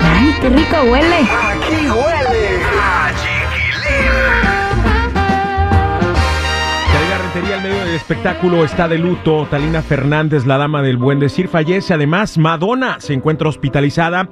¡Ay, qué rico huele! Aquí huele espectáculo está de luto. Talina Fernández, la dama del buen decir, fallece. Además, Madonna se encuentra hospitalizada.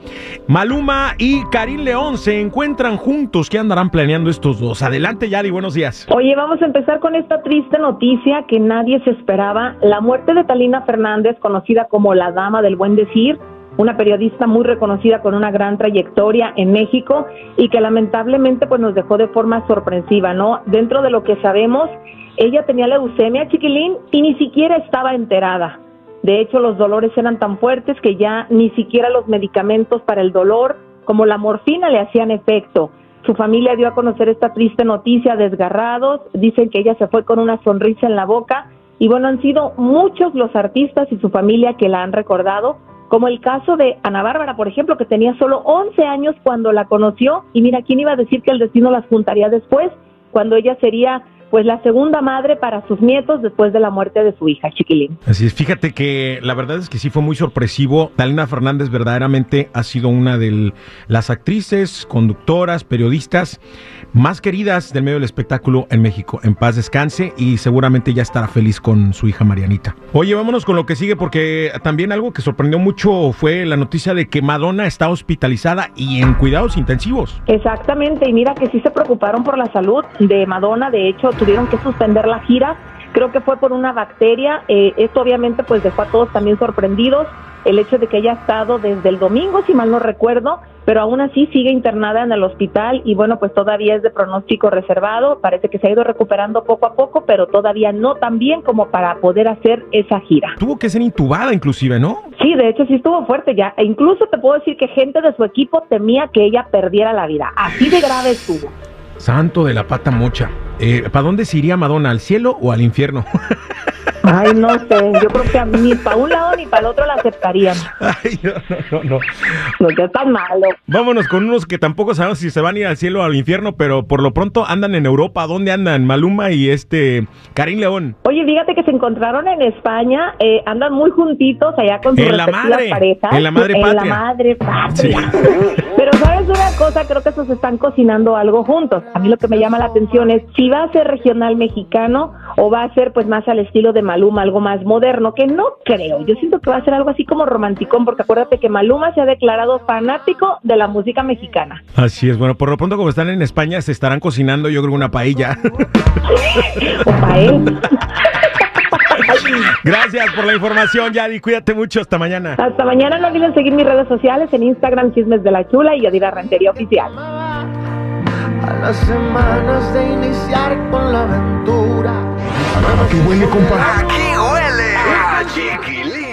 Maluma y Karim León se encuentran juntos. ¿Qué andarán planeando estos dos? Adelante, Yari, buenos días. Oye, vamos a empezar con esta triste noticia que nadie se esperaba. La muerte de Talina Fernández, conocida como la dama del buen decir, una periodista muy reconocida con una gran trayectoria en México y que lamentablemente pues nos dejó de forma sorpresiva, ¿no? Dentro de lo que sabemos, ella tenía leucemia, chiquilín, y ni siquiera estaba enterada. De hecho, los dolores eran tan fuertes que ya ni siquiera los medicamentos para el dolor, como la morfina, le hacían efecto. Su familia dio a conocer esta triste noticia desgarrados, dicen que ella se fue con una sonrisa en la boca y bueno, han sido muchos los artistas y su familia que la han recordado como el caso de Ana Bárbara, por ejemplo, que tenía solo 11 años cuando la conoció y mira, ¿quién iba a decir que el destino las juntaría después, cuando ella sería pues la segunda madre para sus nietos después de la muerte de su hija, Chiquilín. Así es, fíjate que la verdad es que sí fue muy sorpresivo. Talina Fernández verdaderamente ha sido una de las actrices, conductoras, periodistas más queridas del medio del espectáculo en México. En paz descanse y seguramente ya estará feliz con su hija Marianita. Oye, vámonos con lo que sigue porque también algo que sorprendió mucho fue la noticia de que Madonna está hospitalizada y en cuidados intensivos. Exactamente, y mira que sí se preocuparon por la salud de Madonna, de hecho tuvieron que suspender la gira, creo que fue por una bacteria, eh, esto obviamente pues dejó a todos también sorprendidos, el hecho de que haya estado desde el domingo, si mal no recuerdo, pero aún así sigue internada en el hospital y bueno, pues todavía es de pronóstico reservado, parece que se ha ido recuperando poco a poco, pero todavía no tan bien como para poder hacer esa gira. Tuvo que ser intubada inclusive, ¿no? Sí, de hecho sí estuvo fuerte ya, e incluso te puedo decir que gente de su equipo temía que ella perdiera la vida, así de grave estuvo. Santo de la pata mocha. Eh, ¿Para dónde se iría Madonna? ¿Al cielo o al infierno? Ay, no sé, yo creo que ni para un lado ni para el otro la aceptarían. Ay, no, no, no. No, ya tan malo. Vámonos con unos que tampoco sabemos si se van a ir al cielo o al infierno, pero por lo pronto andan en Europa. ¿Dónde andan? Maluma y este Karim León. Oye, fíjate que se encontraron en España, eh, andan muy juntitos allá con sus En la madre, parejas. en la madre En la patria. madre patria. Sí. Sabes una cosa, creo que esos están cocinando algo juntos. A mí lo que me llama la atención es si va a ser regional mexicano o va a ser pues más al estilo de Maluma, algo más moderno, que no creo. Yo siento que va a ser algo así como romanticón, porque acuérdate que Maluma se ha declarado fanático de la música mexicana. Así es, bueno, por lo pronto como están en España se estarán cocinando yo creo una paella. O él. Gracias por la información, Yadi. Cuídate mucho, hasta mañana. Hasta mañana no olviden seguir mis redes sociales en Instagram Chismes de la Chula y Yadira Rentería Oficial. A las semanas de iniciar con la aventura. Aquí huele, compa. Aquí huele a chiquilín.